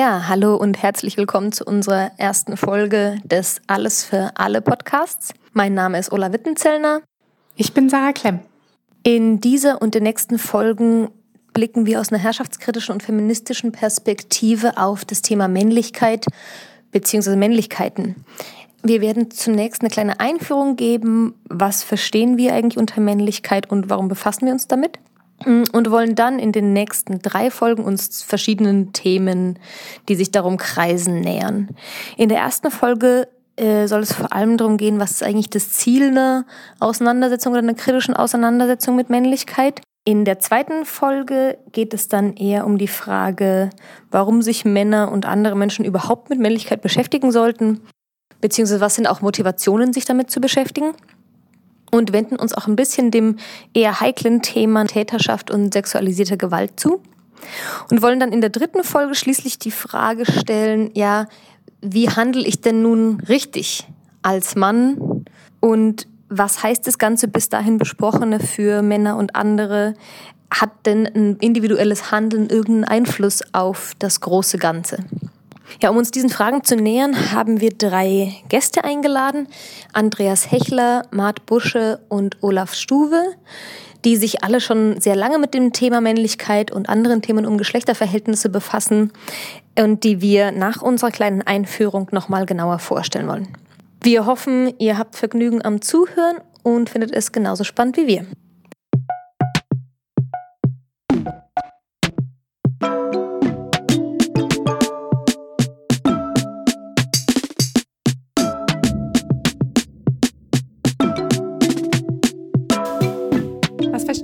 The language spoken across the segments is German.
Ja, hallo und herzlich willkommen zu unserer ersten Folge des Alles für alle Podcasts. Mein Name ist Ola Wittenzellner. Ich bin Sarah Klemm. In dieser und den nächsten Folgen blicken wir aus einer herrschaftskritischen und feministischen Perspektive auf das Thema Männlichkeit bzw. Männlichkeiten. Wir werden zunächst eine kleine Einführung geben, was verstehen wir eigentlich unter Männlichkeit und warum befassen wir uns damit. Mm, und wollen dann in den nächsten drei Folgen uns verschiedenen Themen, die sich darum kreisen, nähern. In der ersten Folge äh, soll es vor allem darum gehen, was ist eigentlich das Ziel einer Auseinandersetzung oder einer kritischen Auseinandersetzung mit Männlichkeit. In der zweiten Folge geht es dann eher um die Frage, warum sich Männer und andere Menschen überhaupt mit Männlichkeit beschäftigen sollten, beziehungsweise was sind auch Motivationen, sich damit zu beschäftigen und wenden uns auch ein bisschen dem eher heiklen Thema Täterschaft und sexualisierte Gewalt zu. Und wollen dann in der dritten Folge schließlich die Frage stellen, ja, wie handle ich denn nun richtig als Mann und was heißt das Ganze bis dahin Besprochene für Männer und andere? Hat denn ein individuelles Handeln irgendeinen Einfluss auf das große Ganze? Ja, um uns diesen Fragen zu nähern, haben wir drei Gäste eingeladen. Andreas Hechler, Mart Busche und Olaf Stuwe, die sich alle schon sehr lange mit dem Thema Männlichkeit und anderen Themen um Geschlechterverhältnisse befassen und die wir nach unserer kleinen Einführung nochmal genauer vorstellen wollen. Wir hoffen, ihr habt Vergnügen am Zuhören und findet es genauso spannend wie wir.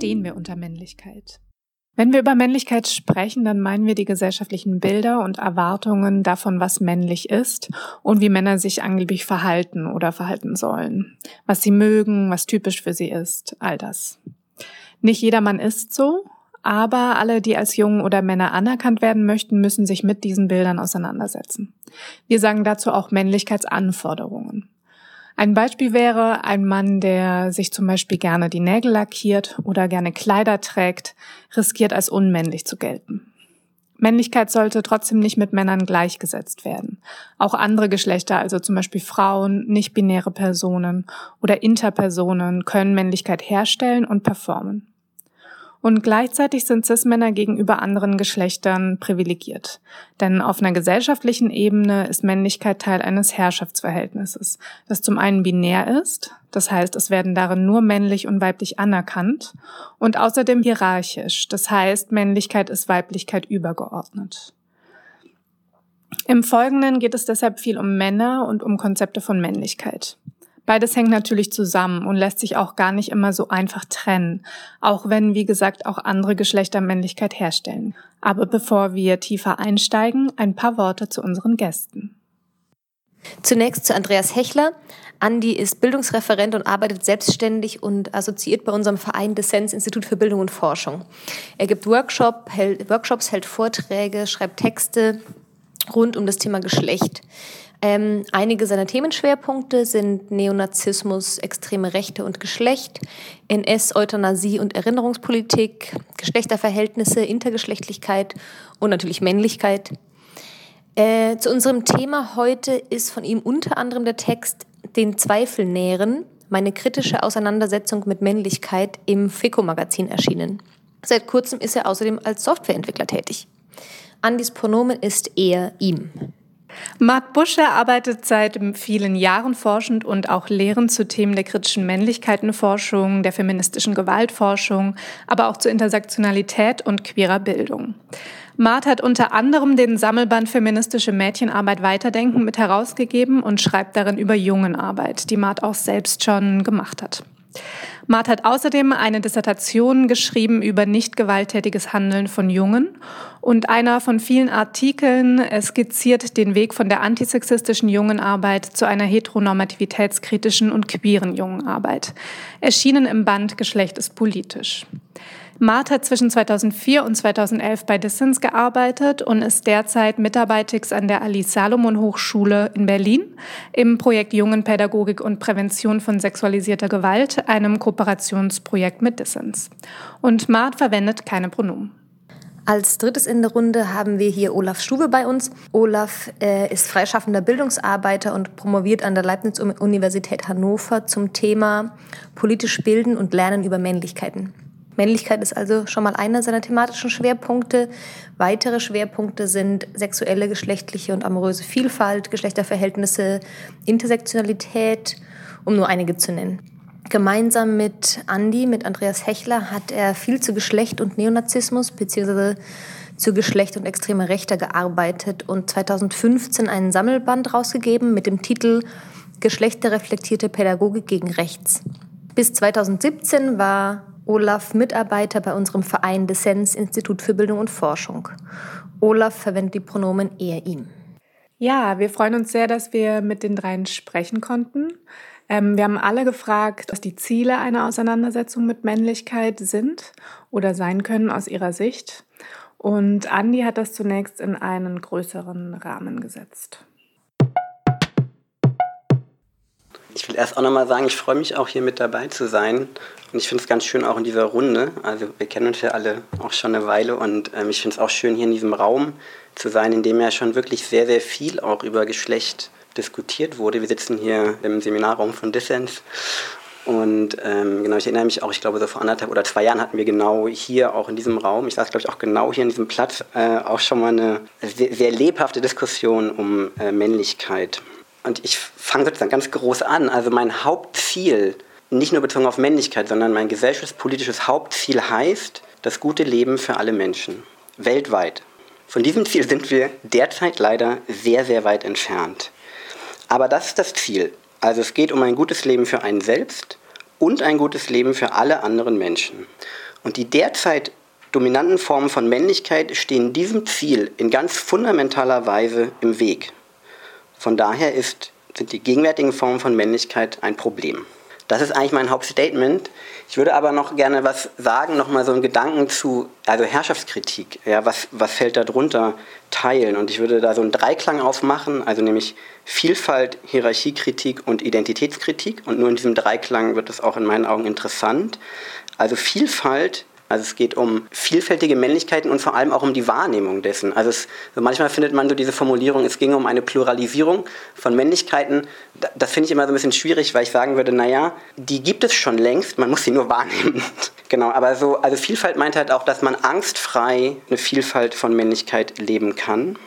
Verstehen wir unter Männlichkeit? Wenn wir über Männlichkeit sprechen, dann meinen wir die gesellschaftlichen Bilder und Erwartungen davon, was männlich ist und wie Männer sich angeblich verhalten oder verhalten sollen. Was sie mögen, was typisch für sie ist, all das. Nicht jeder Mann ist so, aber alle, die als Jungen oder Männer anerkannt werden möchten, müssen sich mit diesen Bildern auseinandersetzen. Wir sagen dazu auch Männlichkeitsanforderungen. Ein Beispiel wäre ein Mann, der sich zum Beispiel gerne die Nägel lackiert oder gerne Kleider trägt, riskiert als unmännlich zu gelten. Männlichkeit sollte trotzdem nicht mit Männern gleichgesetzt werden. Auch andere Geschlechter, also zum Beispiel Frauen, nicht-binäre Personen oder Interpersonen, können Männlichkeit herstellen und performen. Und gleichzeitig sind Cis-Männer gegenüber anderen Geschlechtern privilegiert. Denn auf einer gesellschaftlichen Ebene ist Männlichkeit Teil eines Herrschaftsverhältnisses, das zum einen binär ist, das heißt, es werden darin nur männlich und weiblich anerkannt, und außerdem hierarchisch, das heißt, Männlichkeit ist Weiblichkeit übergeordnet. Im Folgenden geht es deshalb viel um Männer und um Konzepte von Männlichkeit. Beides hängt natürlich zusammen und lässt sich auch gar nicht immer so einfach trennen, auch wenn, wie gesagt, auch andere Geschlechter Männlichkeit herstellen. Aber bevor wir tiefer einsteigen, ein paar Worte zu unseren Gästen. Zunächst zu Andreas Hechler. Andi ist Bildungsreferent und arbeitet selbstständig und assoziiert bei unserem Verein Dissens Institut für Bildung und Forschung. Er gibt Workshop, hält, Workshops, hält Vorträge, schreibt Texte rund um das Thema Geschlecht. Ähm, einige seiner Themenschwerpunkte sind Neonazismus, extreme Rechte und Geschlecht, NS, Euthanasie und Erinnerungspolitik, Geschlechterverhältnisse, Intergeschlechtlichkeit und natürlich Männlichkeit. Äh, zu unserem Thema heute ist von ihm unter anderem der Text Den Zweifel nähren, meine kritische Auseinandersetzung mit Männlichkeit im FECO-Magazin erschienen. Seit kurzem ist er außerdem als Softwareentwickler tätig. Andis Pronomen ist er, ihm. Marc Buscher arbeitet seit vielen Jahren forschend und auch lehrend zu Themen der kritischen Männlichkeitenforschung, der feministischen Gewaltforschung, aber auch zur Intersektionalität und queerer Bildung. Mart hat unter anderem den Sammelband Feministische Mädchenarbeit weiterdenken mit herausgegeben und schreibt darin über Jungenarbeit, die Mart auch selbst schon gemacht hat. Mart hat außerdem eine Dissertation geschrieben über nicht gewalttätiges Handeln von Jungen und einer von vielen Artikeln skizziert den Weg von der antisexistischen Jungenarbeit zu einer heteronormativitätskritischen und queeren Jungenarbeit. Erschienen im Band Geschlecht ist politisch. Mart hat zwischen 2004 und 2011 bei Dissens gearbeitet und ist derzeit Mitarbeitix an der Alice Salomon Hochschule in Berlin im Projekt Jungenpädagogik und Prävention von sexualisierter Gewalt, einem Kooperationsprojekt mit Dissens. Und Mart verwendet keine Pronomen. Als drittes in der Runde haben wir hier Olaf Stuwe bei uns. Olaf äh, ist freischaffender Bildungsarbeiter und promoviert an der Leibniz-Universität Hannover zum Thema politisch bilden und lernen über Männlichkeiten. Männlichkeit ist also schon mal einer seiner thematischen Schwerpunkte. Weitere Schwerpunkte sind sexuelle, geschlechtliche und amoröse Vielfalt, Geschlechterverhältnisse, Intersektionalität, um nur einige zu nennen. Gemeinsam mit Andi, mit Andreas Hechler, hat er viel zu Geschlecht und Neonazismus bzw. zu Geschlecht und extremer Rechter gearbeitet und 2015 einen Sammelband rausgegeben mit dem Titel Geschlechterreflektierte Pädagogik gegen Rechts. Bis 2017 war Olaf Mitarbeiter bei unserem Verein Dissens Institut für Bildung und Forschung. Olaf verwendet die Pronomen er, ihm. Ja, wir freuen uns sehr, dass wir mit den dreien sprechen konnten. Ähm, wir haben alle gefragt, was die Ziele einer Auseinandersetzung mit Männlichkeit sind oder sein können aus ihrer Sicht. Und Andi hat das zunächst in einen größeren Rahmen gesetzt. Ich will erst auch nochmal sagen, ich freue mich auch hier mit dabei zu sein. Und ich finde es ganz schön auch in dieser Runde. Also wir kennen uns ja alle auch schon eine Weile und ähm, ich finde es auch schön hier in diesem Raum zu sein, in dem ja schon wirklich sehr, sehr viel auch über Geschlecht diskutiert wurde. Wir sitzen hier im Seminarraum von Dissens und ähm, genau, ich erinnere mich auch, ich glaube, so vor anderthalb oder zwei Jahren hatten wir genau hier auch in diesem Raum, ich saß, glaube ich, auch genau hier in diesem Platz, äh, auch schon mal eine sehr, sehr lebhafte Diskussion um äh, Männlichkeit. Und ich fange sozusagen ganz groß an. Also mein Hauptziel, nicht nur bezogen auf Männlichkeit, sondern mein gesellschaftspolitisches Hauptziel heißt das gute Leben für alle Menschen, weltweit. Von diesem Ziel sind wir derzeit leider sehr, sehr weit entfernt. Aber das ist das Ziel. Also es geht um ein gutes Leben für einen selbst und ein gutes Leben für alle anderen Menschen. Und die derzeit dominanten Formen von Männlichkeit stehen diesem Ziel in ganz fundamentaler Weise im Weg. Von daher ist, sind die gegenwärtigen Formen von Männlichkeit ein Problem. Das ist eigentlich mein Hauptstatement. Ich würde aber noch gerne was sagen, noch mal so einen Gedanken zu, also Herrschaftskritik. Ja, was, was fällt da drunter? Teilen. Und ich würde da so einen Dreiklang aufmachen, also nämlich Vielfalt, Hierarchiekritik und Identitätskritik. Und nur in diesem Dreiklang wird es auch in meinen Augen interessant. Also Vielfalt also es geht um vielfältige Männlichkeiten und vor allem auch um die Wahrnehmung dessen. Also es, manchmal findet man so diese Formulierung, es ginge um eine Pluralisierung von Männlichkeiten. Das finde ich immer so ein bisschen schwierig, weil ich sagen würde, naja, die gibt es schon längst, man muss sie nur wahrnehmen. genau, aber so, also Vielfalt meint halt auch, dass man angstfrei eine Vielfalt von Männlichkeit leben kann.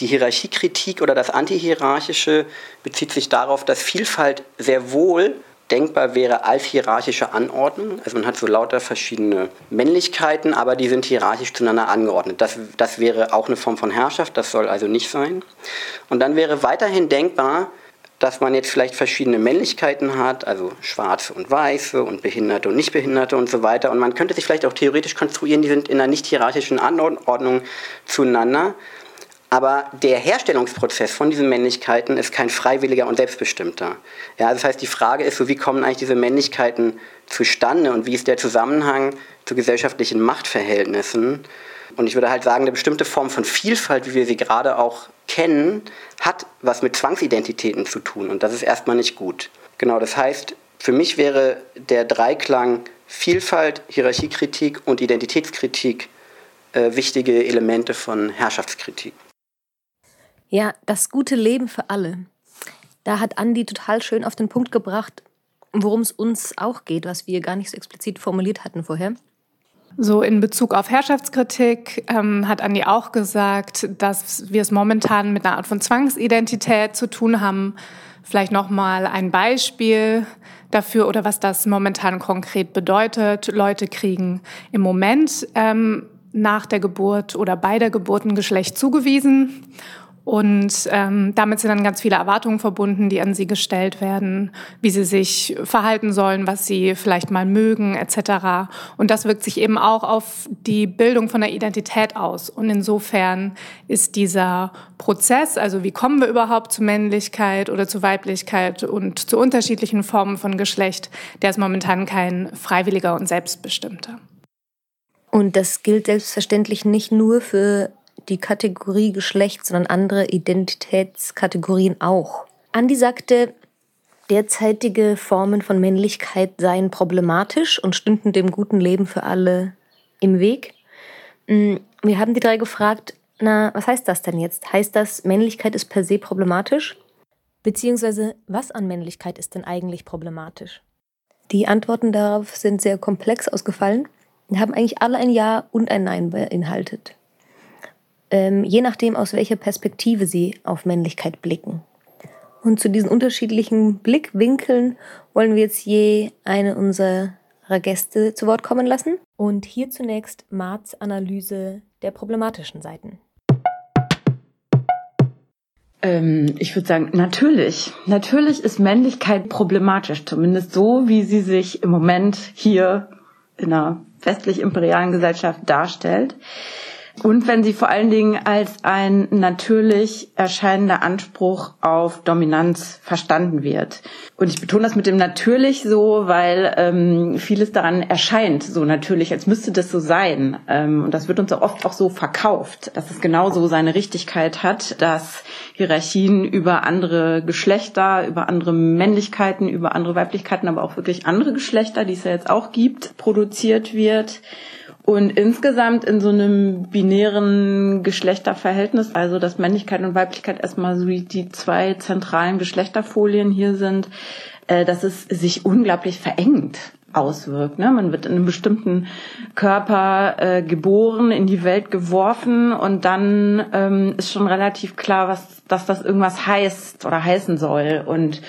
Die Hierarchiekritik oder das Antihierarchische bezieht sich darauf, dass Vielfalt sehr wohl denkbar wäre als hierarchische Anordnung. Also man hat so lauter verschiedene Männlichkeiten, aber die sind hierarchisch zueinander angeordnet. Das, das wäre auch eine Form von Herrschaft, das soll also nicht sein. Und dann wäre weiterhin denkbar, dass man jetzt vielleicht verschiedene Männlichkeiten hat, also schwarze und weiße und behinderte und nicht behinderte und so weiter. Und man könnte sich vielleicht auch theoretisch konstruieren, die sind in einer nicht hierarchischen Anordnung zueinander. Aber der Herstellungsprozess von diesen Männlichkeiten ist kein freiwilliger und selbstbestimmter. Ja, das heißt, die Frage ist so, wie kommen eigentlich diese Männlichkeiten zustande und wie ist der Zusammenhang zu gesellschaftlichen Machtverhältnissen? Und ich würde halt sagen, eine bestimmte Form von Vielfalt, wie wir sie gerade auch kennen, hat was mit Zwangsidentitäten zu tun. Und das ist erstmal nicht gut. Genau, das heißt, für mich wäre der Dreiklang Vielfalt, Hierarchiekritik und Identitätskritik äh, wichtige Elemente von Herrschaftskritik. Ja, das gute Leben für alle. Da hat Andi total schön auf den Punkt gebracht, worum es uns auch geht, was wir gar nicht so explizit formuliert hatten vorher. So in Bezug auf Herrschaftskritik ähm, hat Andi auch gesagt, dass wir es momentan mit einer Art von Zwangsidentität zu tun haben. Vielleicht noch mal ein Beispiel dafür oder was das momentan konkret bedeutet. Leute kriegen im Moment ähm, nach der Geburt oder bei der Geburt ein Geschlecht zugewiesen. Und ähm, damit sind dann ganz viele Erwartungen verbunden, die an sie gestellt werden, wie sie sich verhalten sollen, was sie vielleicht mal mögen, etc. Und das wirkt sich eben auch auf die Bildung von der Identität aus. Und insofern ist dieser Prozess, also wie kommen wir überhaupt zu Männlichkeit oder zu Weiblichkeit und zu unterschiedlichen Formen von Geschlecht, der ist momentan kein freiwilliger und selbstbestimmter. Und das gilt selbstverständlich nicht nur für die Kategorie Geschlecht, sondern andere Identitätskategorien auch. Andi sagte, derzeitige Formen von Männlichkeit seien problematisch und stünden dem guten Leben für alle im Weg. Mm, wir haben die drei gefragt, na, was heißt das denn jetzt? Heißt das, Männlichkeit ist per se problematisch? Beziehungsweise, was an Männlichkeit ist denn eigentlich problematisch? Die Antworten darauf sind sehr komplex ausgefallen haben eigentlich alle ein Ja und ein Nein beinhaltet. Ähm, je nachdem, aus welcher Perspektive sie auf Männlichkeit blicken. Und zu diesen unterschiedlichen Blickwinkeln wollen wir jetzt je eine unserer Gäste zu Wort kommen lassen. Und hier zunächst Marts Analyse der problematischen Seiten. Ähm, ich würde sagen, natürlich. Natürlich ist Männlichkeit problematisch, zumindest so, wie sie sich im Moment hier in einer westlich-imperialen Gesellschaft darstellt. Und wenn sie vor allen Dingen als ein natürlich erscheinender Anspruch auf Dominanz verstanden wird. Und ich betone das mit dem natürlich so, weil ähm, vieles daran erscheint so natürlich, als müsste das so sein. Ähm, und das wird uns auch oft auch so verkauft, dass es genauso seine Richtigkeit hat, dass Hierarchien über andere Geschlechter, über andere Männlichkeiten, über andere Weiblichkeiten, aber auch wirklich andere Geschlechter, die es ja jetzt auch gibt, produziert wird. Und insgesamt in so einem binären Geschlechterverhältnis, also dass Männlichkeit und Weiblichkeit erstmal so die zwei zentralen Geschlechterfolien hier sind, äh, dass es sich unglaublich verengt auswirkt. Ne? Man wird in einem bestimmten Körper äh, geboren, in die Welt geworfen und dann ähm, ist schon relativ klar, was, dass das irgendwas heißt oder heißen soll. Und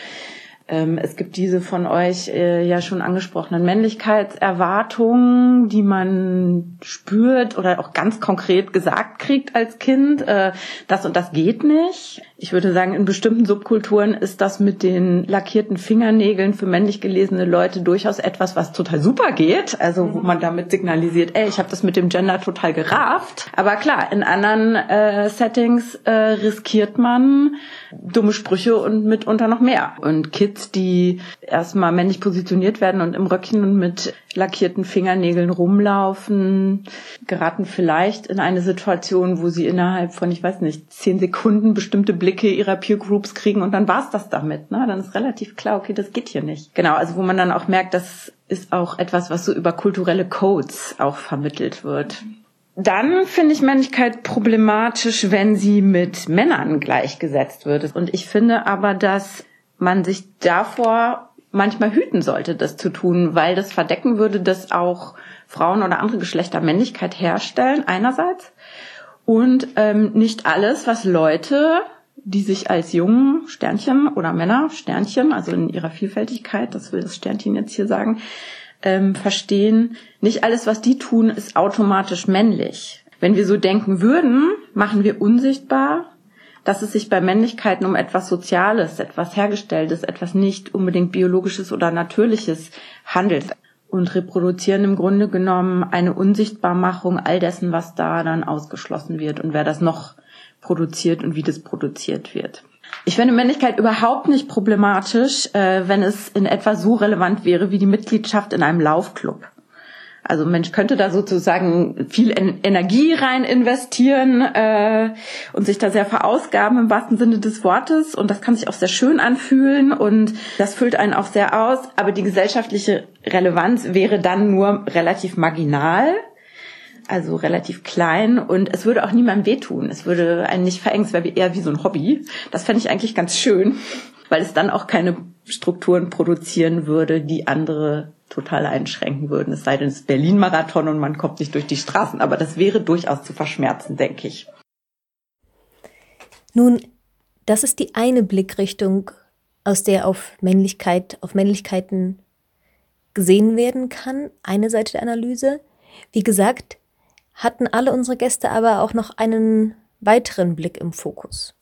es gibt diese von euch äh, ja schon angesprochenen Männlichkeitserwartungen, die man spürt oder auch ganz konkret gesagt kriegt als Kind. Äh, das und das geht nicht. Ich würde sagen, in bestimmten Subkulturen ist das mit den lackierten Fingernägeln für männlich gelesene Leute durchaus etwas, was total super geht. Also wo man damit signalisiert, ey, ich habe das mit dem Gender total gerafft. Aber klar, in anderen äh, Settings äh, riskiert man dumme Sprüche und mitunter noch mehr. Und Kids, die erstmal männlich positioniert werden und im Röckchen und mit lackierten Fingernägeln rumlaufen, geraten vielleicht in eine Situation, wo sie innerhalb von, ich weiß nicht, zehn Sekunden bestimmte Blicke ihrer Peer Groups kriegen und dann war's das damit. Ne? Dann ist relativ klar, okay, das geht hier nicht. Genau, also wo man dann auch merkt, das ist auch etwas, was so über kulturelle Codes auch vermittelt wird. Dann finde ich Männlichkeit problematisch, wenn sie mit Männern gleichgesetzt wird. Und ich finde aber, dass man sich davor manchmal hüten sollte, das zu tun, weil das verdecken würde, dass auch Frauen oder andere Geschlechter Männlichkeit herstellen, einerseits. Und ähm, nicht alles, was Leute, die sich als Jungen, Sternchen oder Männer, Sternchen, also in ihrer Vielfältigkeit, das will das Sternchen jetzt hier sagen, ähm, verstehen, nicht alles, was die tun, ist automatisch männlich. Wenn wir so denken würden, machen wir unsichtbar, dass es sich bei Männlichkeiten um etwas Soziales, etwas Hergestelltes, etwas nicht unbedingt Biologisches oder Natürliches handelt und reproduzieren im Grunde genommen eine Unsichtbarmachung all dessen, was da dann ausgeschlossen wird und wer das noch produziert und wie das produziert wird. Ich finde Männlichkeit überhaupt nicht problematisch, äh, wenn es in etwa so relevant wäre wie die Mitgliedschaft in einem Laufclub. Also Mensch könnte da sozusagen viel Energie rein investieren äh, und sich da sehr verausgaben im wahrsten Sinne des Wortes. Und das kann sich auch sehr schön anfühlen und das füllt einen auch sehr aus. Aber die gesellschaftliche Relevanz wäre dann nur relativ marginal also relativ klein und es würde auch niemandem wehtun. Es würde einen nicht verengen, es wäre eher wie so ein Hobby. Das fände ich eigentlich ganz schön, weil es dann auch keine Strukturen produzieren würde, die andere total einschränken würden. Es sei denn, es ist Berlin-Marathon und man kommt nicht durch die Straßen. Aber das wäre durchaus zu verschmerzen, denke ich. Nun, das ist die eine Blickrichtung, aus der auf Männlichkeit, auf Männlichkeiten gesehen werden kann. Eine Seite der Analyse. Wie gesagt, hatten alle unsere Gäste aber auch noch einen weiteren Blick im Fokus.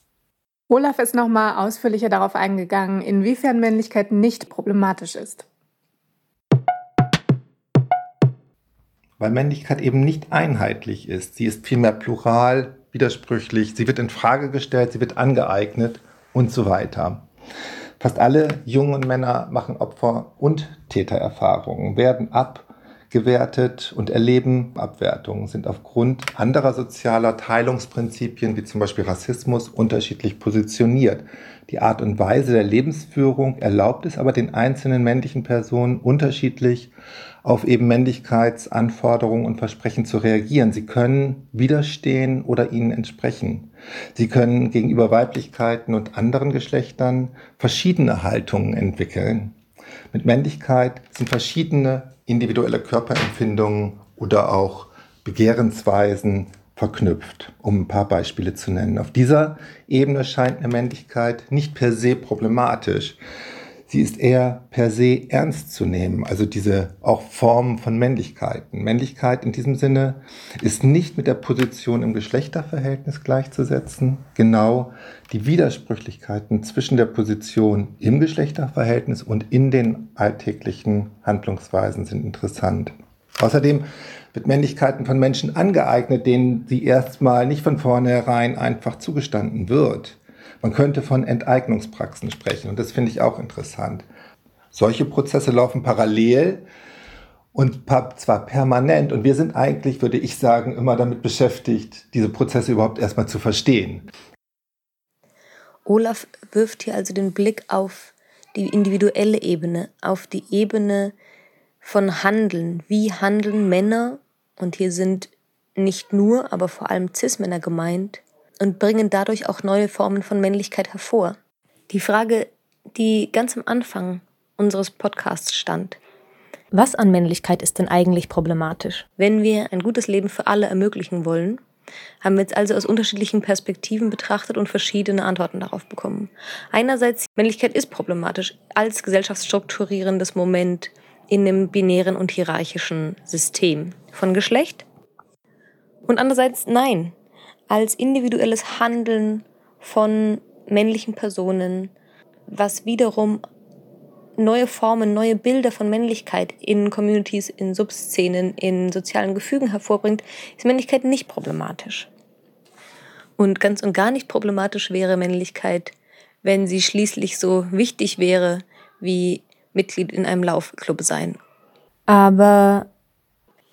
Olaf ist nochmal ausführlicher darauf eingegangen, inwiefern Männlichkeit nicht problematisch ist. Weil Männlichkeit eben nicht einheitlich ist. Sie ist vielmehr plural, widersprüchlich, sie wird in Frage gestellt, sie wird angeeignet und so weiter. Fast alle jungen Männer machen Opfer- und Tätererfahrungen, werden ab gewertet und erleben Abwertungen, sind aufgrund anderer sozialer Teilungsprinzipien wie zum Beispiel Rassismus unterschiedlich positioniert. Die Art und Weise der Lebensführung erlaubt es aber den einzelnen männlichen Personen unterschiedlich auf eben Männlichkeitsanforderungen und Versprechen zu reagieren. Sie können widerstehen oder ihnen entsprechen. Sie können gegenüber Weiblichkeiten und anderen Geschlechtern verschiedene Haltungen entwickeln. Mit Männlichkeit sind verschiedene individuelle Körperempfindungen oder auch Begehrensweisen verknüpft, um ein paar Beispiele zu nennen. Auf dieser Ebene scheint eine Männlichkeit nicht per se problematisch. Sie ist eher per se ernst zu nehmen, also diese auch Formen von Männlichkeiten. Männlichkeit in diesem Sinne ist nicht mit der Position im Geschlechterverhältnis gleichzusetzen. Genau die Widersprüchlichkeiten zwischen der Position im Geschlechterverhältnis und in den alltäglichen Handlungsweisen sind interessant. Außerdem wird Männlichkeiten von Menschen angeeignet, denen sie erstmal nicht von vornherein einfach zugestanden wird. Man könnte von Enteignungspraxen sprechen und das finde ich auch interessant. Solche Prozesse laufen parallel und zwar permanent und wir sind eigentlich, würde ich sagen, immer damit beschäftigt, diese Prozesse überhaupt erstmal zu verstehen. Olaf wirft hier also den Blick auf die individuelle Ebene, auf die Ebene von Handeln. Wie handeln Männer, und hier sind nicht nur, aber vor allem Cis-Männer gemeint, und bringen dadurch auch neue Formen von Männlichkeit hervor. Die Frage, die ganz am Anfang unseres Podcasts stand. Was an Männlichkeit ist denn eigentlich problematisch? Wenn wir ein gutes Leben für alle ermöglichen wollen, haben wir jetzt also aus unterschiedlichen Perspektiven betrachtet und verschiedene Antworten darauf bekommen. Einerseits, Männlichkeit ist problematisch als gesellschaftsstrukturierendes Moment in einem binären und hierarchischen System von Geschlecht. Und andererseits, nein, als individuelles Handeln von männlichen Personen, was wiederum neue Formen, neue Bilder von Männlichkeit in Communities, in Subszenen, in sozialen Gefügen hervorbringt, ist Männlichkeit nicht problematisch. Und ganz und gar nicht problematisch wäre Männlichkeit, wenn sie schließlich so wichtig wäre wie Mitglied in einem Laufclub sein. Aber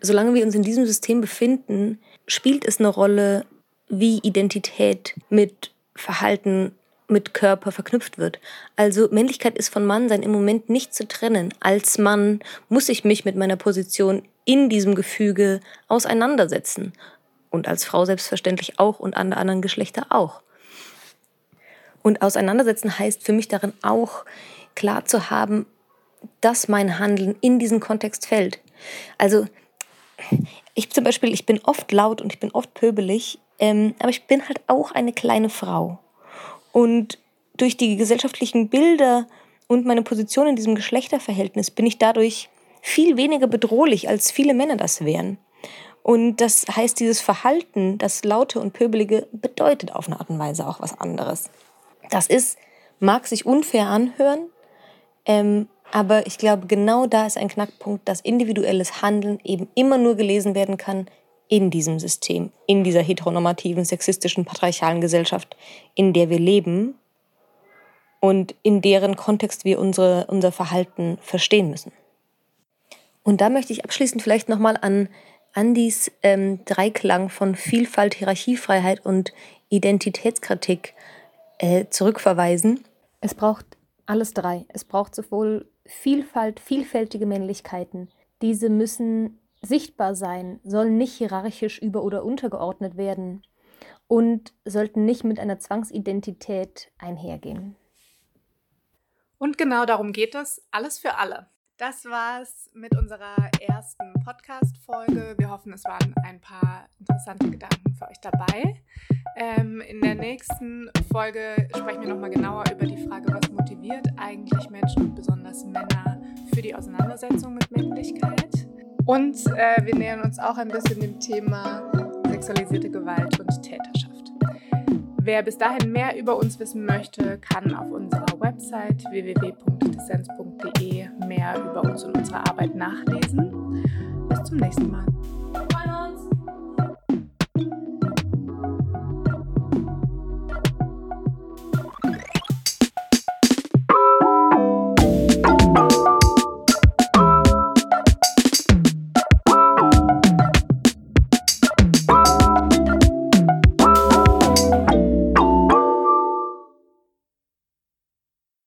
solange wir uns in diesem System befinden, spielt es eine Rolle, wie Identität mit Verhalten, mit Körper verknüpft wird. Also Männlichkeit ist von Mannsein im Moment nicht zu trennen. Als Mann muss ich mich mit meiner Position in diesem Gefüge auseinandersetzen. Und als Frau selbstverständlich auch und an anderen Geschlechter auch. Und auseinandersetzen heißt für mich darin auch klar zu haben, dass mein Handeln in diesen Kontext fällt. Also ich zum Beispiel, ich bin oft laut und ich bin oft pöbelig, ähm, aber ich bin halt auch eine kleine Frau. Und durch die gesellschaftlichen Bilder und meine Position in diesem Geschlechterverhältnis bin ich dadurch viel weniger bedrohlich, als viele Männer das wären. Und das heißt, dieses Verhalten, das Laute und Pöbelige, bedeutet auf eine Art und Weise auch was anderes. Das ist, mag sich unfair anhören, ähm, aber ich glaube, genau da ist ein Knackpunkt, dass individuelles Handeln eben immer nur gelesen werden kann in diesem System, in dieser heteronormativen, sexistischen, patriarchalen Gesellschaft, in der wir leben und in deren Kontext wir unsere, unser Verhalten verstehen müssen. Und da möchte ich abschließend vielleicht nochmal an Andys ähm, Dreiklang von Vielfalt, Hierarchiefreiheit und Identitätskritik äh, zurückverweisen. Es braucht alles drei. Es braucht sowohl Vielfalt, vielfältige Männlichkeiten. Diese müssen sichtbar sein, sollen nicht hierarchisch über- oder untergeordnet werden und sollten nicht mit einer Zwangsidentität einhergehen. Und genau darum geht es, alles für alle. Das war's mit unserer ersten Podcast-Folge. Wir hoffen, es waren ein paar interessante Gedanken für euch dabei. Ähm, in der nächsten Folge sprechen wir nochmal genauer über die Frage, was motiviert eigentlich Menschen und besonders Männer für die Auseinandersetzung mit Männlichkeit. Und äh, wir nähern uns auch ein bisschen dem Thema sexualisierte Gewalt und Täterschaft. Wer bis dahin mehr über uns wissen möchte, kann auf unserer Website www.dissens.de mehr über uns und unsere Arbeit nachlesen. Bis zum nächsten Mal.